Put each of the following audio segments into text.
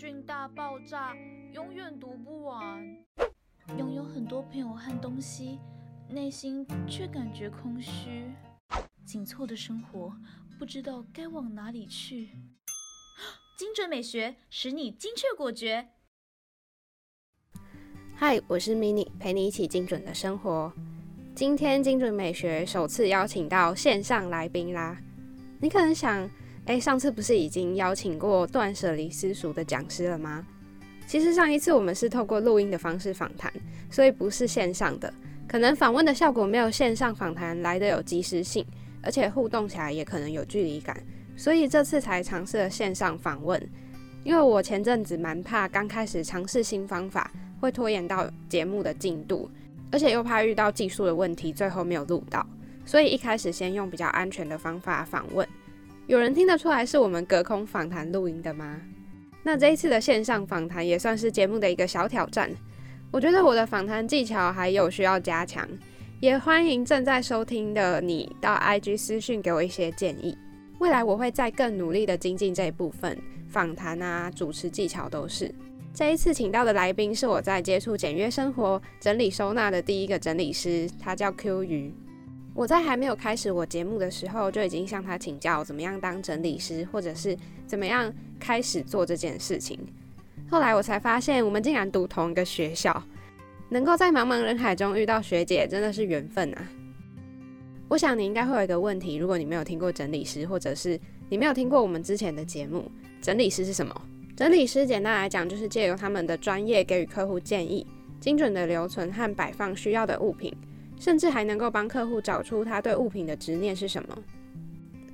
讯大爆炸，永远读不完。拥有很多朋友和东西，内心却感觉空虚。紧凑的生活，不知道该往哪里去。精准美学使你精确果决。嗨，我是 mini，陪你一起精准的生活。今天精准美学首次邀请到线上来宾啦。你可能想，哎，上次不是已经邀请过断舍离私塾的讲师了吗？其实上一次我们是透过录音的方式访谈，所以不是线上的，可能访问的效果没有线上访谈来的有及时性，而且互动起来也可能有距离感，所以这次才尝试了线上访问。因为我前阵子蛮怕刚开始尝试新方法会拖延到节目的进度，而且又怕遇到技术的问题，最后没有录到，所以一开始先用比较安全的方法访问。有人听得出来是我们隔空访谈录音的吗？那这一次的线上访谈也算是节目的一个小挑战，我觉得我的访谈技巧还有需要加强，也欢迎正在收听的你到 IG 私讯给我一些建议，未来我会再更努力的精进这一部分，访谈啊、主持技巧都是。这一次请到的来宾是我在接触简约生活整理收纳的第一个整理师，他叫 Q 鱼。我在还没有开始我节目的时候，就已经向他请教怎么样当整理师，或者是怎么样开始做这件事情。后来我才发现，我们竟然读同一个学校，能够在茫茫人海中遇到学姐，真的是缘分啊！我想你应该会有一个问题，如果你没有听过整理师，或者是你没有听过我们之前的节目，整理师是什么？整理师简单来讲，就是借由他们的专业给予客户建议，精准的留存和摆放需要的物品。甚至还能够帮客户找出他对物品的执念是什么。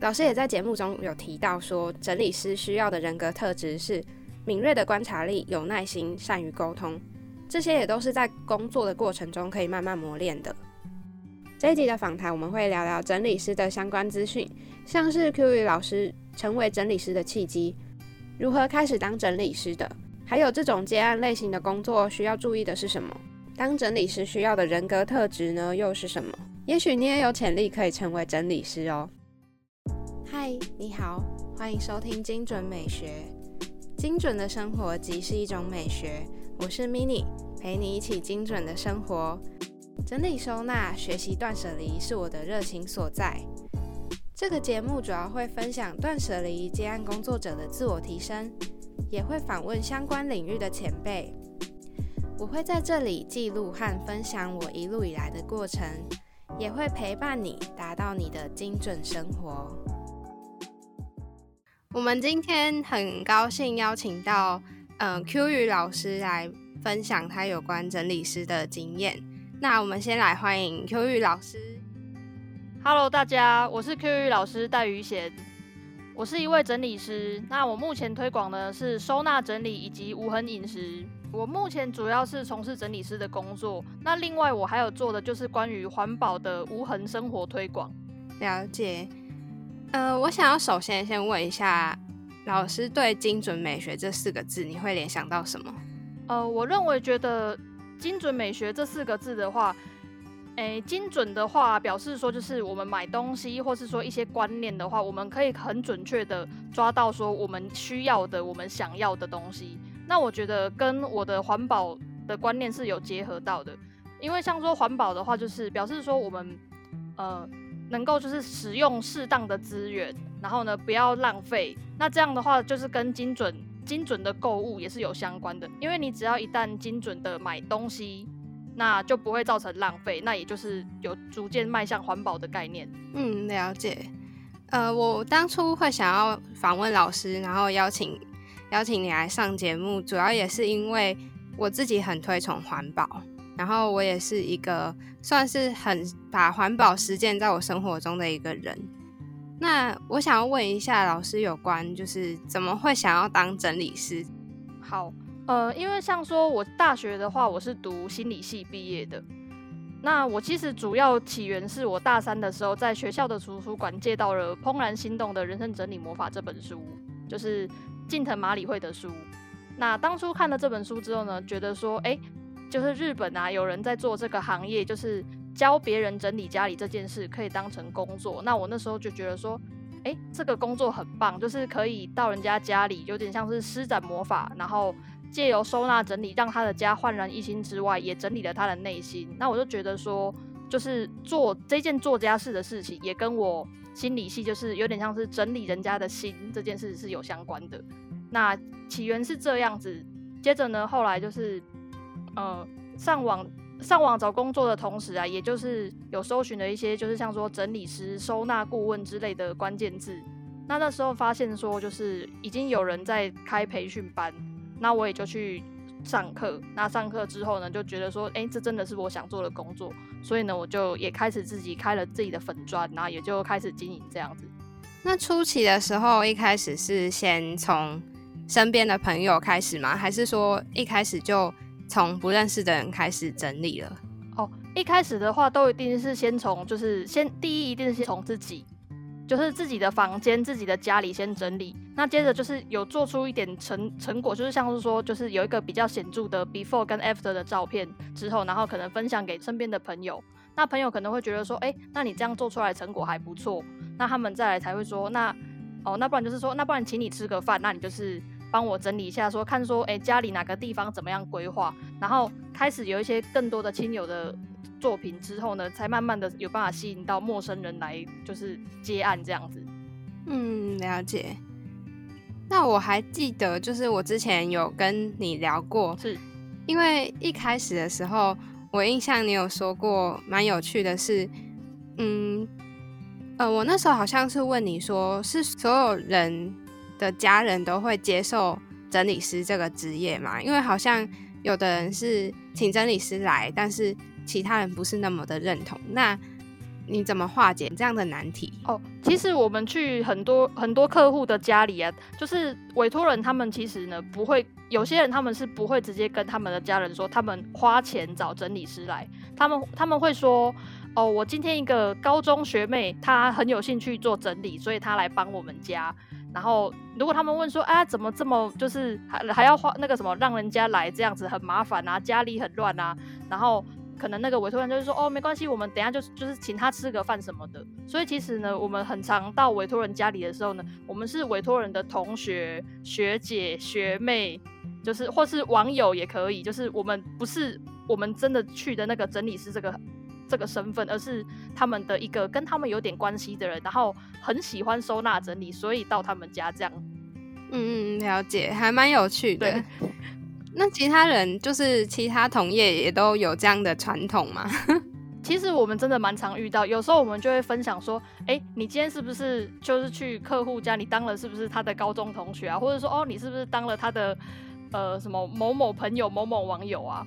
老师也在节目中有提到说，整理师需要的人格特质是敏锐的观察力、有耐心、善于沟通，这些也都是在工作的过程中可以慢慢磨练的。这一集的访谈，我们会聊聊整理师的相关资讯，像是 Q 宇老师成为整理师的契机，如何开始当整理师的，还有这种接案类型的工作需要注意的是什么。当整理师需要的人格特质呢，又是什么？也许你也有潜力可以成为整理师哦。嗨，你好，欢迎收听精准美学。精准的生活即是一种美学。我是 Mini，陪你一起精准的生活。整理收纳、学习断舍离是我的热情所在。这个节目主要会分享断舍离接案工作者的自我提升，也会访问相关领域的前辈。我会在这里记录和分享我一路以来的过程，也会陪伴你达到你的精准生活。我们今天很高兴邀请到嗯 Q 宇老师来分享他有关整理师的经验。那我们先来欢迎 Q 宇老师。Hello，大家，我是 Q 宇老师戴宇贤，我是一位整理师。那我目前推广的是收纳整理以及无痕饮食。我目前主要是从事整理师的工作，那另外我还有做的就是关于环保的无痕生活推广。了解。呃，我想要首先先问一下老师，对精准美学这四个字，你会联想到什么？呃，我认为觉得精准美学这四个字的话，诶，精准的话表示说就是我们买东西或是说一些观念的话，我们可以很准确的抓到说我们需要的、我们想要的东西。那我觉得跟我的环保的观念是有结合到的，因为像说环保的话，就是表示说我们呃能够就是使用适当的资源，然后呢不要浪费。那这样的话就是跟精准精准的购物也是有相关的，因为你只要一旦精准的买东西，那就不会造成浪费，那也就是有逐渐迈向环保的概念。嗯，了解。呃，我当初会想要访问老师，然后邀请。邀请你来上节目，主要也是因为我自己很推崇环保，然后我也是一个算是很把环保实践在我生活中的一个人。那我想要问一下老师，有关就是怎么会想要当整理师？好，呃，因为像说我大学的话，我是读心理系毕业的。那我其实主要起源是我大三的时候，在学校的图书馆借到了《怦然心动的人生整理魔法》这本书，就是。近藤麻里惠的书，那当初看了这本书之后呢，觉得说，哎，就是日本啊，有人在做这个行业，就是教别人整理家里这件事，可以当成工作。那我那时候就觉得说，哎，这个工作很棒，就是可以到人家家里，有点像是施展魔法，然后借由收纳整理，让他的家焕然一新之外，也整理了他的内心。那我就觉得说，就是做这件作家事的事情，也跟我心理系就是有点像是整理人家的心这件事是有相关的。那起源是这样子，接着呢，后来就是呃上网。上网找工作的同时啊，也就是有搜寻了一些，就是像说整理师、收纳顾问之类的关键字。那那时候发现说，就是已经有人在开培训班，那我也就去上课。那上课之后呢，就觉得说，哎，这真的是我想做的工作。所以呢，我就也开始自己开了自己的粉砖，然后也就开始经营这样子。那初期的时候，一开始是先从身边的朋友开始吗？还是说一开始就？从不认识的人开始整理了哦。一开始的话，都一定是先从，就是先第一，一定是先从自己，就是自己的房间、自己的家里先整理。那接着就是有做出一点成成果，就是像是说，就是有一个比较显著的 before 跟 after 的照片之后，然后可能分享给身边的朋友。那朋友可能会觉得说，哎，那你这样做出来成果还不错。那他们再来才会说，那哦，那不然就是说，那不然请你吃个饭，那你就是。帮我整理一下，说看说，哎，家里哪个地方怎么样规划，然后开始有一些更多的亲友的作品之后呢，才慢慢的有办法吸引到陌生人来，就是接案这样子。嗯，了解。那我还记得，就是我之前有跟你聊过，是因为一开始的时候，我印象你有说过，蛮有趣的是，嗯，呃，我那时候好像是问你说，是所有人。的家人都会接受整理师这个职业嘛？因为好像有的人是请整理师来，但是其他人不是那么的认同。那你怎么化解这样的难题？哦，其实我们去很多很多客户的家里啊，就是委托人他们其实呢不会，有些人他们是不会直接跟他们的家人说他们花钱找整理师来，他们他们会说，哦，我今天一个高中学妹她很有兴趣做整理，所以她来帮我们家。然后，如果他们问说，啊，怎么这么就是还还要花那个什么，让人家来这样子很麻烦啊，家里很乱啊，然后可能那个委托人就是说，哦，没关系，我们等下就就是请他吃个饭什么的。所以其实呢，我们很常到委托人家里的时候呢，我们是委托人的同学、学姐、学妹，就是或是网友也可以，就是我们不是我们真的去的那个整理师这个。这个身份，而是他们的一个跟他们有点关系的人，然后很喜欢收纳整理，所以到他们家这样。嗯嗯，了解，还蛮有趣的。那其他人就是其他同业也都有这样的传统吗？其实我们真的蛮常遇到，有时候我们就会分享说，哎，你今天是不是就是去客户家，你当了是不是他的高中同学啊？或者说，哦，你是不是当了他的呃什么某某朋友、某某网友啊？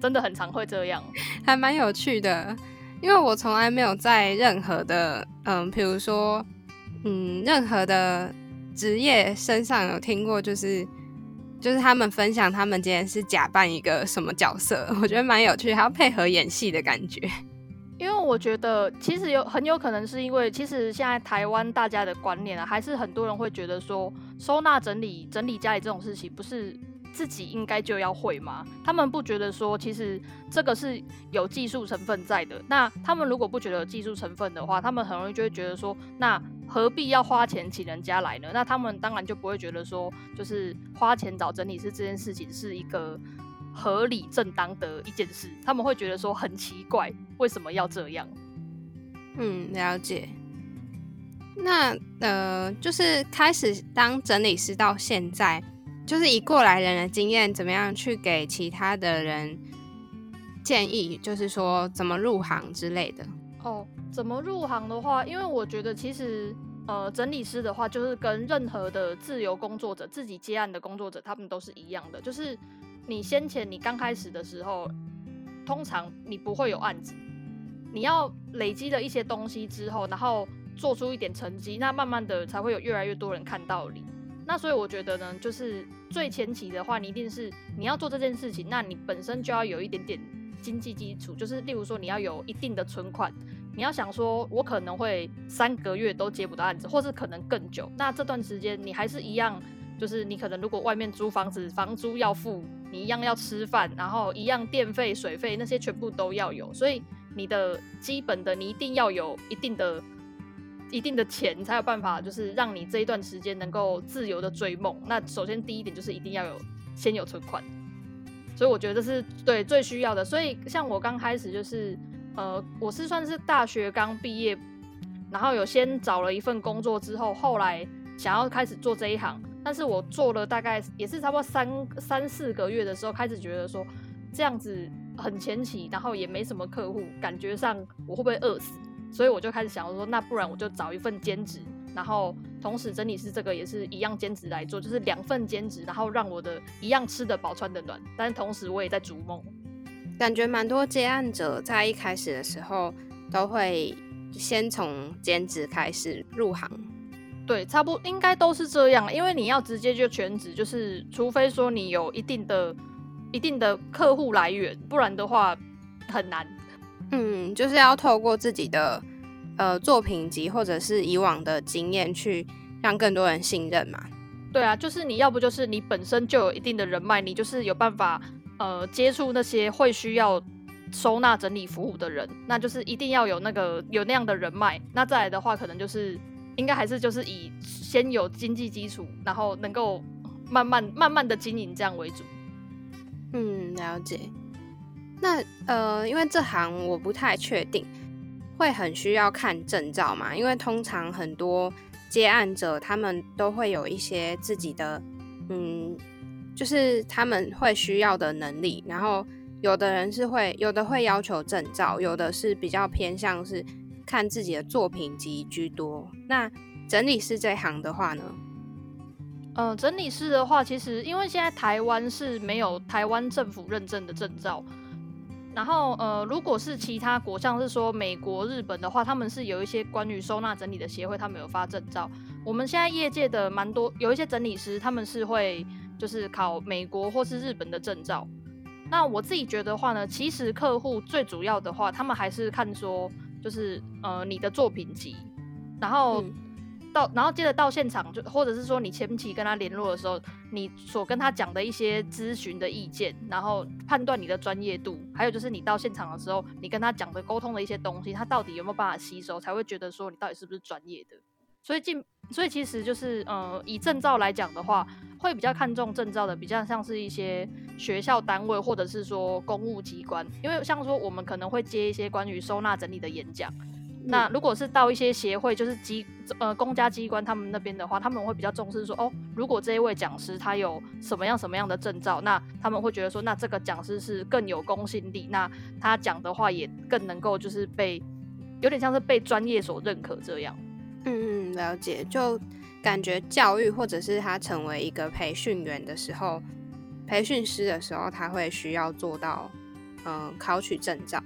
真的很常会这样，还蛮有趣的。因为我从来没有在任何的，嗯，比如说，嗯，任何的职业身上有听过，就是就是他们分享他们今天是假扮一个什么角色，我觉得蛮有趣，还要配合演戏的感觉。因为我觉得其实有很有可能是因为，其实现在台湾大家的观念啊，还是很多人会觉得说，收纳整理整理家里这种事情不是。自己应该就要会吗？他们不觉得说，其实这个是有技术成分在的。那他们如果不觉得有技术成分的话，他们很容易就会觉得说，那何必要花钱请人家来呢？那他们当然就不会觉得说，就是花钱找整理师这件事情是一个合理正当的一件事。他们会觉得说很奇怪，为什么要这样？嗯，了解。那呃，就是开始当整理师到现在。就是以过来人的经验，怎么样去给其他的人建议？就是说怎么入行之类的。哦，怎么入行的话，因为我觉得其实呃，整理师的话，就是跟任何的自由工作者、自己接案的工作者，他们都是一样的。就是你先前你刚开始的时候，通常你不会有案子，你要累积了一些东西之后，然后做出一点成绩，那慢慢的才会有越来越多人看到你。那所以我觉得呢，就是最前期的话，你一定是你要做这件事情，那你本身就要有一点点经济基础，就是例如说你要有一定的存款，你要想说，我可能会三个月都接不到案子，或是可能更久，那这段时间你还是一样，就是你可能如果外面租房子，房租要付，你一样要吃饭，然后一样电费、水费那些全部都要有，所以你的基本的你一定要有一定的。一定的钱，才有办法就是让你这一段时间能够自由的追梦。那首先第一点就是一定要有先有存款，所以我觉得是对最需要的。所以像我刚开始就是呃，我是算是大学刚毕业，然后有先找了一份工作之后，后来想要开始做这一行，但是我做了大概也是差不多三三四个月的时候，开始觉得说这样子很前期，然后也没什么客户，感觉上我会不会饿死？所以我就开始想我说，那不然我就找一份兼职，然后同时整理师这个也是一样兼职来做，就是两份兼职，然后让我的一样吃得饱穿得暖，但是同时我也在逐梦。感觉蛮多接案者在一开始的时候都会先从兼职开始入行。对，差不多应该都是这样，因为你要直接就全职，就是除非说你有一定的、一定的客户来源，不然的话很难。嗯，就是要透过自己的呃作品集或者是以往的经验去让更多人信任嘛。对啊，就是你要不就是你本身就有一定的人脉，你就是有办法呃接触那些会需要收纳整理服务的人，那就是一定要有那个有那样的人脉。那再来的话，可能就是应该还是就是以先有经济基础，然后能够慢慢慢慢的经营这样为主。嗯，了解。那呃，因为这行我不太确定，会很需要看证照嘛？因为通常很多接案者他们都会有一些自己的，嗯，就是他们会需要的能力。然后有的人是会，有的会要求证照，有的是比较偏向是看自己的作品集居多。那整理师这行的话呢？呃，整理师的话，其实因为现在台湾是没有台湾政府认证的证照。然后，呃，如果是其他国，像是说美国、日本的话，他们是有一些关于收纳整理的协会，他们有发证照。我们现在业界的蛮多，有一些整理师，他们是会就是考美国或是日本的证照。那我自己觉得话呢，其实客户最主要的话，他们还是看说，就是呃你的作品集，然后。到，然后接着到现场，就或者是说你前期跟他联络的时候，你所跟他讲的一些咨询的意见，然后判断你的专业度，还有就是你到现场的时候，你跟他讲的沟通的一些东西，他到底有没有办法吸收，才会觉得说你到底是不是专业的。所以进，所以其实就是，呃，以证照来讲的话，会比较看重证照的，比较像是一些学校单位或者是说公务机关，因为像说我们可能会接一些关于收纳整理的演讲。那如果是到一些协会，就是机呃公家机关他们那边的话，他们会比较重视说，哦，如果这一位讲师他有什么样什么样的证照，那他们会觉得说，那这个讲师是更有公信力，那他讲的话也更能够就是被有点像是被专业所认可这样。嗯嗯，了解，就感觉教育或者是他成为一个培训员的时候，培训师的时候，他会需要做到嗯考取证照。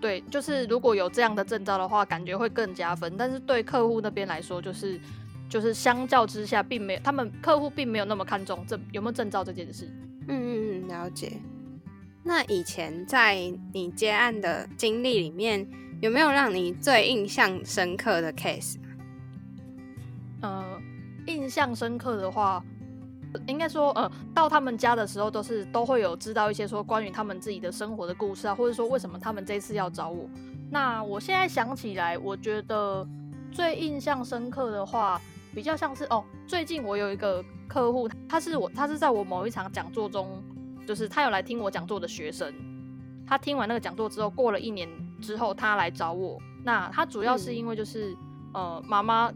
对，就是如果有这样的证照的话，感觉会更加分。但是对客户那边来说，就是就是相较之下，并没有他们客户并没有那么看重证有没有证照这件事。嗯嗯嗯，了解。那以前在你接案的经历里面，有没有让你最印象深刻的 case？呃，印象深刻的话。应该说，呃，到他们家的时候，都是都会有知道一些说关于他们自己的生活的故事啊，或者说为什么他们这次要找我。那我现在想起来，我觉得最印象深刻的话，比较像是哦，最近我有一个客户，他是我，他是在我某一场讲座中，就是他有来听我讲座的学生，他听完那个讲座之后，过了一年之后，他来找我。那他主要是因为就是呃，妈妈。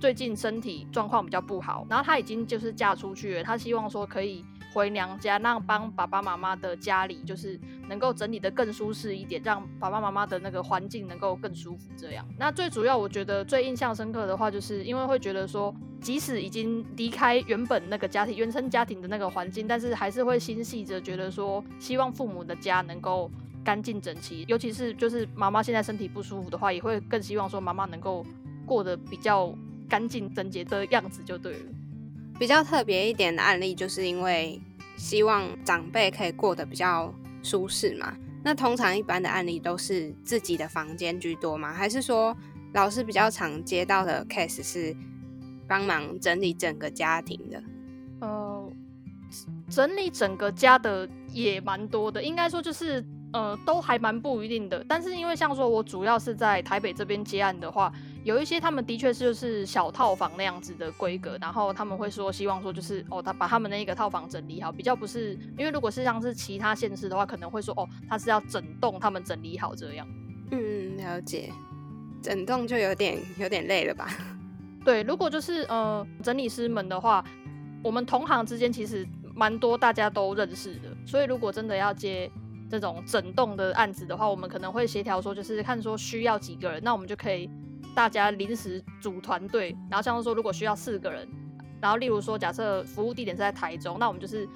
最近身体状况比较不好，然后她已经就是嫁出去了。她希望说可以回娘家，让帮爸爸妈妈的家里就是能够整理的更舒适一点，让爸爸妈妈的那个环境能够更舒服。这样，那最主要我觉得最印象深刻的话，就是因为会觉得说，即使已经离开原本那个家庭、原生家庭的那个环境，但是还是会心系着觉得说，希望父母的家能够干净整齐。尤其是就是妈妈现在身体不舒服的话，也会更希望说妈妈能够过得比较。干净整洁的样子就对了。比较特别一点的案例，就是因为希望长辈可以过得比较舒适嘛。那通常一般的案例都是自己的房间居多吗？还是说老师比较常接到的 case 是帮忙整理整个家庭的？呃，整理整个家的也蛮多的，应该说就是呃都还蛮不一定的。但是因为像说我主要是在台北这边接案的话。有一些他们的确是就是小套房那样子的规格，然后他们会说希望说就是哦，他把他们那个套房整理好，比较不是因为如果是像是其他县市的话，可能会说哦，他是要整栋他们整理好这样。嗯，了解，整栋就有点有点累了吧？对，如果就是呃整理师们的话，我们同行之间其实蛮多大家都认识的，所以如果真的要接这种整栋的案子的话，我们可能会协调说，就是看说需要几个人，那我们就可以。大家临时组团队，然后像是说，如果需要四个人，然后例如说，假设服务地点是在台中，那我们就是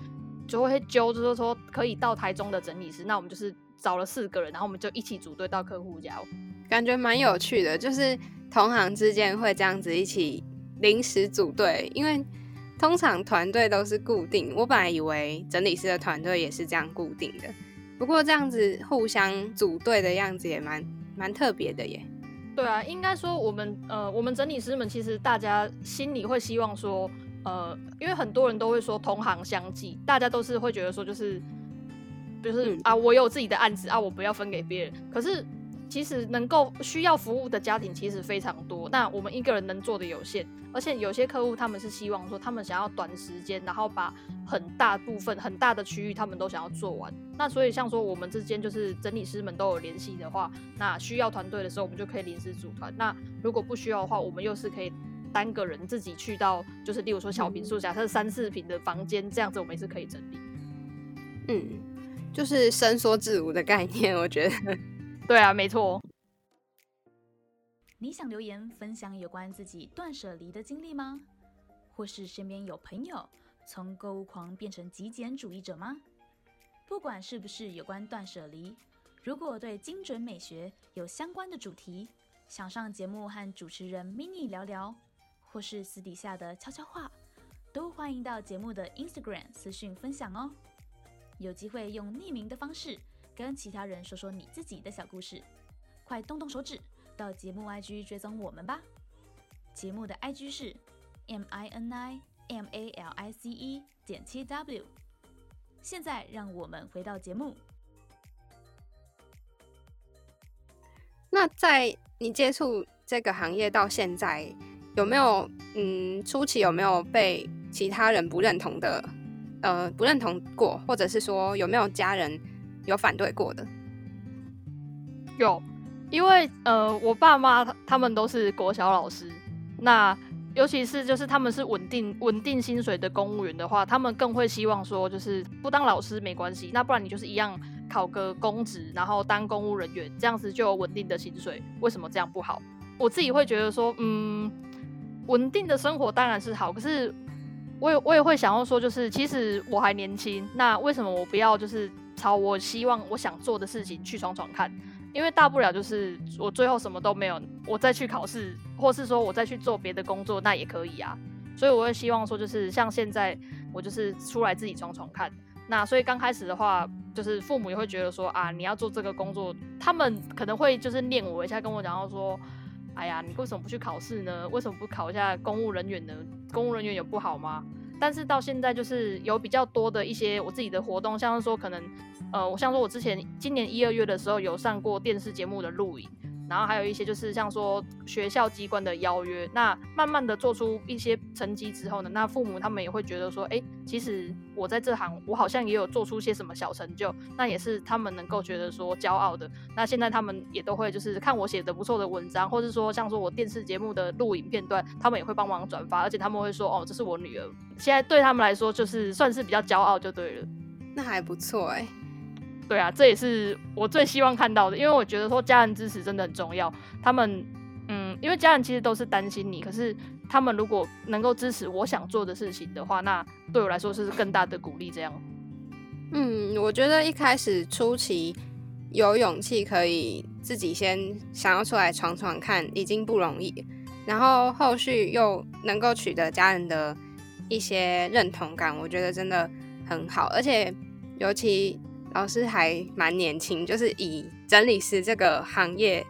就会揪，就是说可以到台中的整理师，那我们就是找了四个人，然后我们就一起组队到客户家，感觉蛮有趣的。就是同行之间会这样子一起临时组队，因为通常团队都是固定。我本来以为整理师的团队也是这样固定的，不过这样子互相组队的样子也蛮蛮特别的耶。对啊，应该说我们呃，我们整理师们其实大家心里会希望说，呃，因为很多人都会说同行相忌，大家都是会觉得说就是，就是啊，我有自己的案子啊，我不要分给别人。可是。其实能够需要服务的家庭其实非常多，那我们一个人能做的有限，而且有些客户他们是希望说他们想要短时间，然后把很大部分很大的区域他们都想要做完。那所以像说我们之间就是整理师们都有联系的话，那需要团队的时候我们就可以临时组团。那如果不需要的话，我们又是可以单个人自己去到，就是例如说小平数，假设三四平的房间这样子，我们也是可以整理。嗯，就是伸缩自如的概念，我觉得。对啊，没错。你想留言分享有关自己断舍离的经历吗？或是身边有朋友从购物狂变成极简主义者吗？不管是不是有关断舍离，如果对精准美学有相关的主题，想上节目和主持人 mini 聊聊，或是私底下的悄悄话，都欢迎到节目的 Instagram 私讯分享哦。有机会用匿名的方式。跟其他人说说你自己的小故事，快动动手指到节目 IG 追踪我们吧。节目的 IG 是 M I N I M A L I C E 点七 W。现在让我们回到节目。那在你接触这个行业到现在，有没有嗯初期有没有被其他人不认同的呃不认同过，或者是说有没有家人？有反对过的，有，因为呃，我爸妈他们都是国小老师，那尤其是就是他们是稳定稳定薪水的公务员的话，他们更会希望说，就是不当老师没关系，那不然你就是一样考个公职，然后当公务人员，这样子就有稳定的薪水。为什么这样不好？我自己会觉得说，嗯，稳定的生活当然是好，可是我也我也会想要说，就是其实我还年轻，那为什么我不要就是？朝我希望我想做的事情去闯闯看，因为大不了就是我最后什么都没有，我再去考试，或是说我再去做别的工作，那也可以啊。所以我会希望说，就是像现在我就是出来自己闯闯看。那所以刚开始的话，就是父母也会觉得说啊，你要做这个工作，他们可能会就是念我一下，跟我讲到说，哎呀，你为什么不去考试呢？为什么不考一下公务人员呢？公务人员有不好吗？但是到现在就是有比较多的一些我自己的活动，像是说可能。呃，我像说，我之前今年一二月的时候有上过电视节目的录影。然后还有一些就是像说学校机关的邀约，那慢慢的做出一些成绩之后呢，那父母他们也会觉得说，哎，其实我在这行，我好像也有做出些什么小成就，那也是他们能够觉得说骄傲的。那现在他们也都会就是看我写的不错的文章，或者说像说我电视节目的录影片段，他们也会帮忙转发，而且他们会说，哦，这是我女儿。现在对他们来说就是算是比较骄傲就对了。那还不错哎。对啊，这也是我最希望看到的，因为我觉得说家人支持真的很重要。他们，嗯，因为家人其实都是担心你，可是他们如果能够支持我想做的事情的话，那对我来说是更大的鼓励。这样，嗯，我觉得一开始初期有勇气可以自己先想要出来闯闯看，已经不容易，然后后续又能够取得家人的一些认同感，我觉得真的很好，而且尤其。老师还蛮年轻，就是以整理师这个行业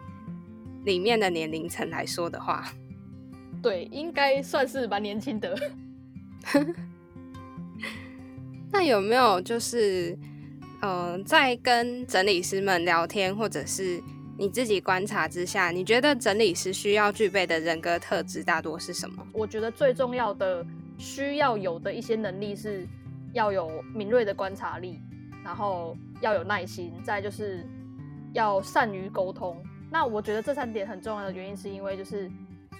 里面的年龄层来说的话，对，应该算是蛮年轻的。那有没有就是，嗯，在跟整理师们聊天，或者是你自己观察之下，你觉得整理师需要具备的人格特质大多是什么？我觉得最重要的需要有的一些能力是要有敏锐的观察力，然后要有耐心，再就是要善于沟通。那我觉得这三点很重要的原因是因为就是。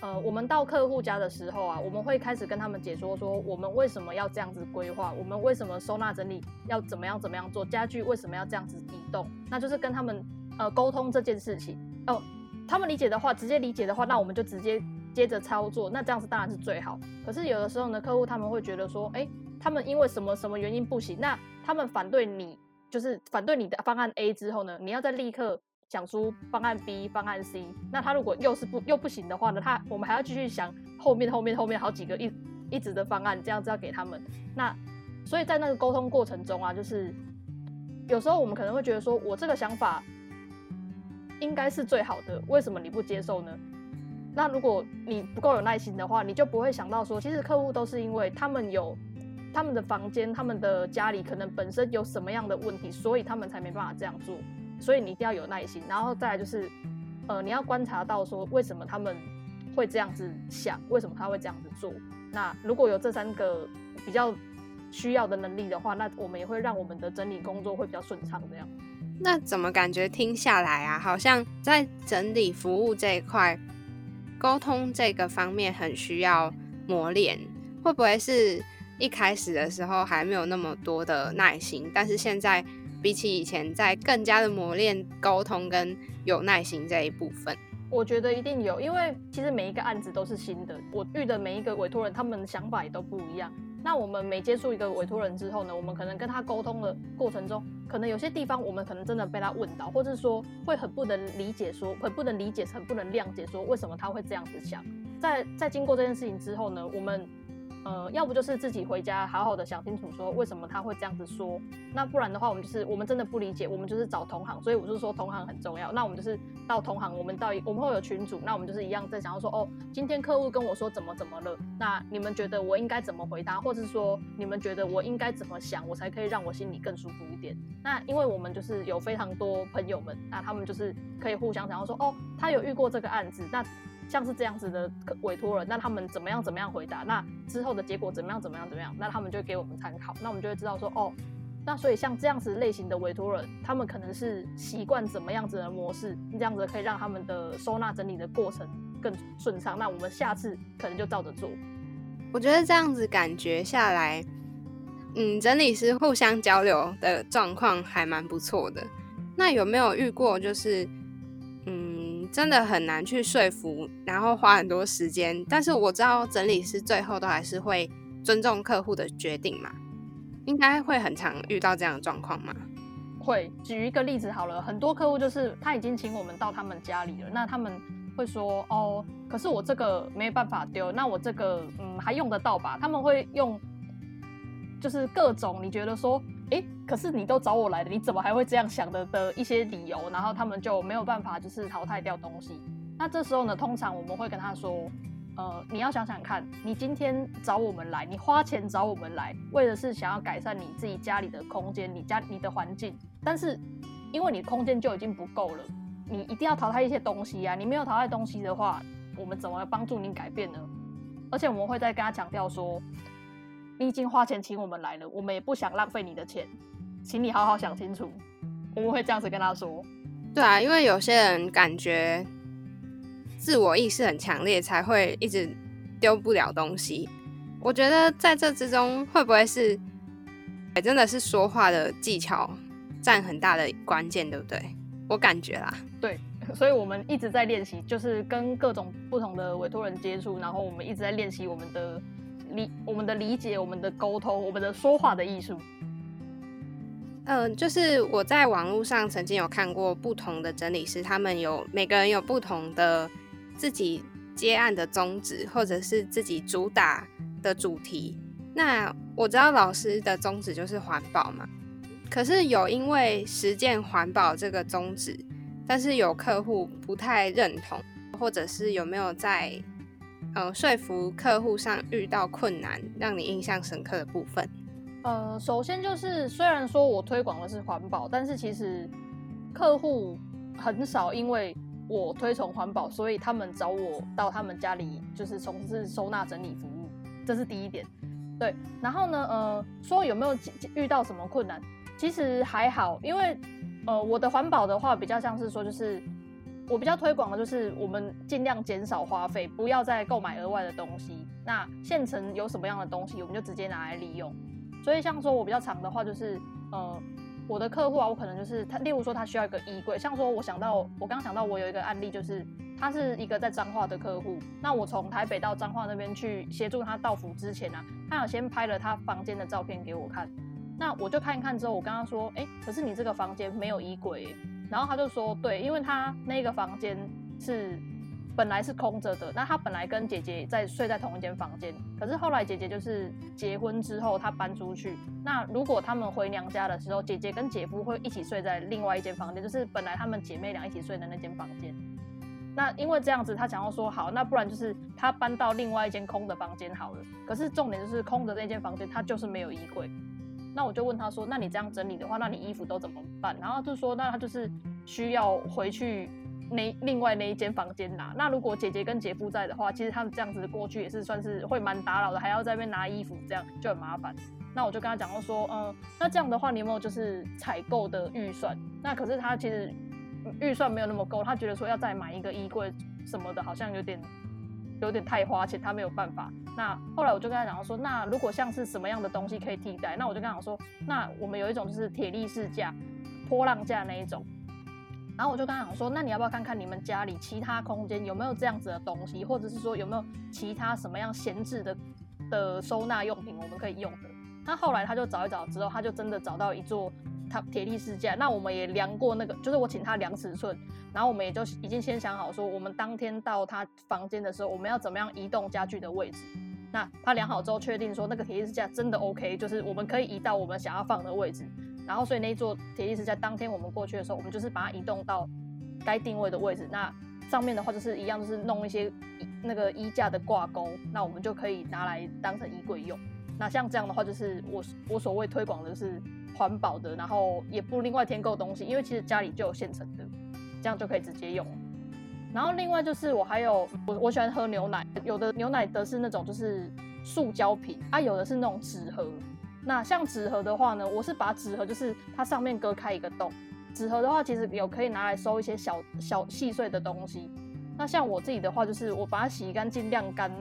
呃，我们到客户家的时候啊，我们会开始跟他们解说说，我们为什么要这样子规划，我们为什么收纳整理要怎么样怎么样做，家具为什么要这样子移动，那就是跟他们呃沟通这件事情哦。他们理解的话，直接理解的话，那我们就直接接着操作，那这样子当然是最好。可是有的时候呢，客户他们会觉得说，哎，他们因为什么什么原因不行，那他们反对你，就是反对你的方案 A 之后呢，你要再立刻。讲出方案 B、方案 C，那他如果又是不又不行的话呢？他我们还要继续想后面、后面、后面好几个一一直的方案，这样子要给他们。那所以在那个沟通过程中啊，就是有时候我们可能会觉得说，我这个想法应该是最好的，为什么你不接受呢？那如果你不够有耐心的话，你就不会想到说，其实客户都是因为他们有他们的房间、他们的家里可能本身有什么样的问题，所以他们才没办法这样做。所以你一定要有耐心，然后再来就是，呃，你要观察到说为什么他们会这样子想，为什么他会这样子做。那如果有这三个比较需要的能力的话，那我们也会让我们的整理工作会比较顺畅。这样，那怎么感觉听下来啊，好像在整理服务这一块，沟通这个方面很需要磨练，会不会是一开始的时候还没有那么多的耐心，但是现在？比起以前，在更加的磨练沟通跟有耐心这一部分，我觉得一定有，因为其实每一个案子都是新的，我遇的每一个委托人，他们的想法也都不一样。那我们每接触一个委托人之后呢，我们可能跟他沟通的过程中，可能有些地方我们可能真的被他问到，或者说会很不能理解，说很不能理解，很不能谅解，说为什么他会这样子想。在在经过这件事情之后呢，我们。呃，要不就是自己回家好好的想清楚，说为什么他会这样子说。那不然的话，我们就是我们真的不理解，我们就是找同行。所以我就说同行很重要。那我们就是到同行，我们到我们会有群主，那我们就是一样在想要说，哦，今天客户跟我说怎么怎么了，那你们觉得我应该怎么回答，或者是说你们觉得我应该怎么想，我才可以让我心里更舒服一点。那因为我们就是有非常多朋友们，那他们就是可以互相想要说，哦，他有遇过这个案子，那。像是这样子的委托人，那他们怎么样怎么样回答？那之后的结果怎么样怎么样怎么样？那他们就给我们参考，那我们就会知道说，哦，那所以像这样子类型的委托人，他们可能是习惯怎么样子的模式，这样子可以让他们的收纳整理的过程更顺畅。那我们下次可能就照着做。我觉得这样子感觉下来，嗯，整理师互相交流的状况还蛮不错的。那有没有遇过就是？真的很难去说服，然后花很多时间。但是我知道整理师最后都还是会尊重客户的决定嘛，应该会很常遇到这样的状况吗？会。举一个例子好了，很多客户就是他已经请我们到他们家里了，那他们会说哦，可是我这个没办法丢，那我这个嗯还用得到吧？他们会用就是各种你觉得说。哎，可是你都找我来了，你怎么还会这样想的的一些理由？然后他们就没有办法，就是淘汰掉东西。那这时候呢，通常我们会跟他说，呃，你要想想看，你今天找我们来，你花钱找我们来，为的是想要改善你自己家里的空间，你家你的环境。但是因为你空间就已经不够了，你一定要淘汰一些东西呀。你没有淘汰东西的话，我们怎么帮助你改变呢？而且我们会再跟他强调说。你已经花钱请我们来了，我们也不想浪费你的钱，请你好好想清楚。我们会这样子跟他说。对啊，因为有些人感觉自我意识很强烈，才会一直丢不了东西。我觉得在这之中，会不会是真的是说话的技巧占很大的关键，对不对？我感觉啦。对，所以我们一直在练习，就是跟各种不同的委托人接触，然后我们一直在练习我们的。理我们的理解，我们的沟通，我们的说话的艺术。嗯，就是我在网络上曾经有看过不同的整理师，他们有每个人有不同的自己接案的宗旨，或者是自己主打的主题。那我知道老师的宗旨就是环保嘛，可是有因为实践环保这个宗旨，但是有客户不太认同，或者是有没有在？呃，说服客户上遇到困难，让你印象深刻的部分。呃，首先就是虽然说我推广的是环保，但是其实客户很少因为我推崇环保，所以他们找我到他们家里就是从事收纳整理服务，这是第一点。对，然后呢，呃，说有没有遇到什么困难？其实还好，因为呃，我的环保的话比较像是说，就是我比较推广的就是我们尽量减少花费，不要再购买额外的东西。那现成有什么样的东西，我们就直接拿来利用。所以像说我比较长的话，就是呃。我的客户啊，我可能就是他，例如说他需要一个衣柜，像说我想到，我刚想到我有一个案例，就是他是一个在彰化的客户，那我从台北到彰化那边去协助他到府之前呢，他有先拍了他房间的照片给我看，那我就看一看之后，我跟他说，哎，可是你这个房间没有衣柜，然后他就说，对，因为他那个房间是。本来是空着的，那他本来跟姐姐在睡在同一间房间，可是后来姐姐就是结婚之后，她搬出去。那如果他们回娘家的时候，姐姐跟姐夫会一起睡在另外一间房间，就是本来他们姐妹俩一起睡的那间房间。那因为这样子，他想要说好，那不然就是他搬到另外一间空的房间好了。可是重点就是空的那间房间，他就是没有衣柜。那我就问他说，那你这样整理的话，那你衣服都怎么办？然后就说，那他就是需要回去。那另外那一间房间拿，那如果姐姐跟姐夫在的话，其实他们这样子过去也是算是会蛮打扰的，还要在那边拿衣服，这样就很麻烦。那我就跟他讲说，嗯，那这样的话你有没有就是采购的预算？那可是他其实预算没有那么够，他觉得说要再买一个衣柜什么的，好像有点有点太花钱，他没有办法。那后来我就跟他讲说，那如果像是什么样的东西可以替代？那我就跟他讲说，那我们有一种就是铁力士架、波浪架那一种。然后我就跟他讲说，那你要不要看看你们家里其他空间有没有这样子的东西，或者是说有没有其他什么样闲置的的收纳用品我们可以用的？那后来他就找一找之后，他就真的找到一座他铁力士架。那我们也量过那个，就是我请他量尺寸，然后我们也就已经先想好说，我们当天到他房间的时候，我们要怎么样移动家具的位置。那他量好之后，确定说那个铁力士架真的 OK，就是我们可以移到我们想要放的位置。然后，所以那一座铁力士在当天我们过去的时候，我们就是把它移动到该定位的位置。那上面的话就是一样，就是弄一些那个衣架的挂钩，那我们就可以拿来当成衣柜用。那像这样的话，就是我我所谓推广的是环保的，然后也不另外添购东西，因为其实家里就有现成的，这样就可以直接用。然后另外就是我还有我我喜欢喝牛奶，有的牛奶的是那种就是塑胶瓶啊，有的是那种纸盒。那像纸盒的话呢，我是把纸盒就是它上面割开一个洞，纸盒的话其实有可以拿来收一些小小细碎的东西。那像我自己的话，就是我把它洗干净晾干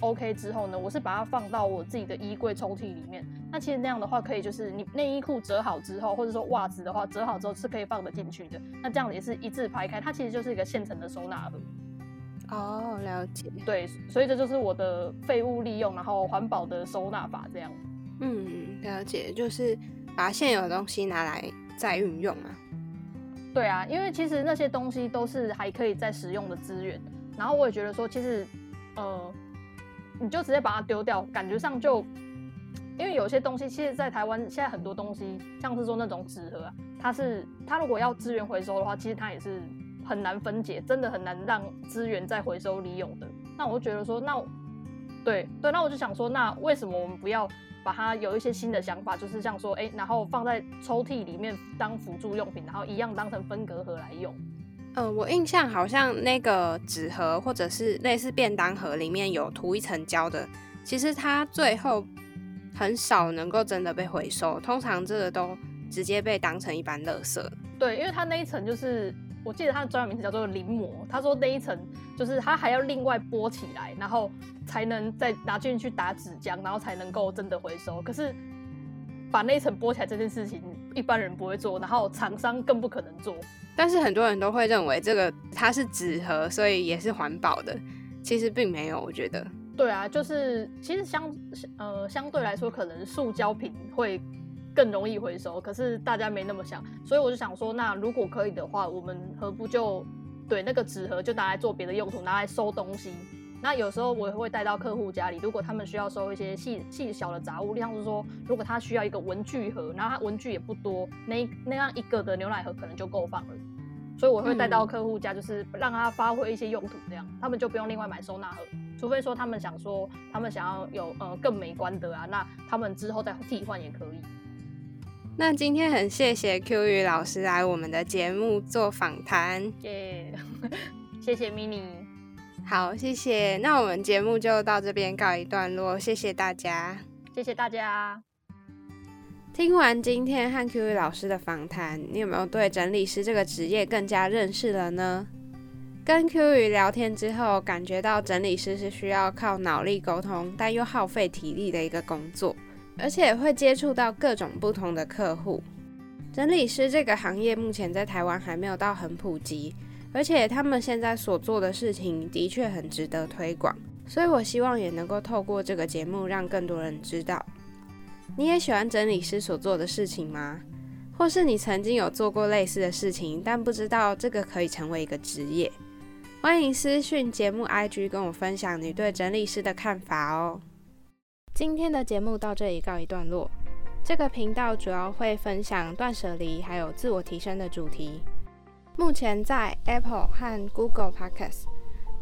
，OK 之后呢，我是把它放到我自己的衣柜抽屉里面。那其实那样的话，可以就是你内衣裤折好之后，或者说袜子的话折好之后是可以放得进去的。那这样也是一字排开，它其实就是一个现成的收纳盒。哦，了解。对，所以这就是我的废物利用，然后环保的收纳法这样。嗯，了解，就是把现有的东西拿来再运用嘛。对啊，因为其实那些东西都是还可以再使用的资源。然后我也觉得说，其实，呃，你就直接把它丢掉，感觉上就，因为有些东西，其实，在台湾现在很多东西，像是说那种纸盒，它是它如果要资源回收的话，其实它也是很难分解，真的很难让资源再回收利用的。那我就觉得说，那对对，那我就想说，那为什么我们不要？把它有一些新的想法，就是像说，哎，然后放在抽屉里面当辅助用品，然后一样当成分隔盒来用。嗯，我印象好像那个纸盒或者是类似便当盒里面有涂一层胶的，其实它最后很少能够真的被回收，通常这个都直接被当成一般垃圾。对，因为它那一层就是。我记得它的专有名词叫做临摹。他说那一层就是它还要另外剥起来，然后才能再拿进去打纸浆，然后才能够真的回收。可是把那一层剥起来这件事情，一般人不会做，然后厂商更不可能做。但是很多人都会认为这个它是纸盒，所以也是环保的。其实并没有，我觉得。对啊，就是其实相呃相对来说，可能塑胶瓶会。更容易回收，可是大家没那么想，所以我就想说，那如果可以的话，我们何不就对那个纸盒就拿来做别的用途，拿来收东西。那有时候我也会带到客户家里，如果他们需要收一些细细小的杂物，像是说，如果他需要一个文具盒，然后他文具也不多，那那样一个的牛奶盒可能就够放了。所以我会带到客户家，就是让他发挥一些用途，这样他们就不用另外买收纳盒，除非说他们想说他们想要有呃更美观的啊，那他们之后再替换也可以。那今天很谢谢 Q 宇老师来我们的节目做访谈，耶，谢谢 mini，好，谢谢。那我们节目就到这边告一段落，谢谢大家，谢谢大家。听完今天和 Q 老师的访谈，你有没有对整理师这个职业更加认识了呢？跟 Q 宇聊天之后，感觉到整理师是需要靠脑力沟通，但又耗费体力的一个工作。而且会接触到各种不同的客户。整理师这个行业目前在台湾还没有到很普及，而且他们现在所做的事情的确很值得推广。所以我希望也能够透过这个节目让更多人知道。你也喜欢整理师所做的事情吗？或是你曾经有做过类似的事情，但不知道这个可以成为一个职业？欢迎私讯节目 IG 跟我分享你对整理师的看法哦。今天的节目到这里告一段落。这个频道主要会分享断舍离还有自我提升的主题。目前在 Apple 和 Google Podcasts、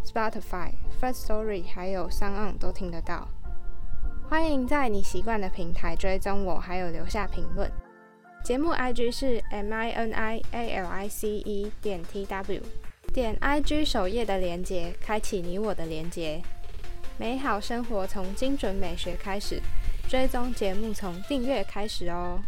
Spotify、First Story 还有 s o n 都听得到。欢迎在你习惯的平台追踪我，还有留下评论。节目 IG 是 M I N I A L I C E 点 T W，点 IG 首页的连接，开启你我的连接。美好生活从精准美学开始，追踪节目从订阅开始哦。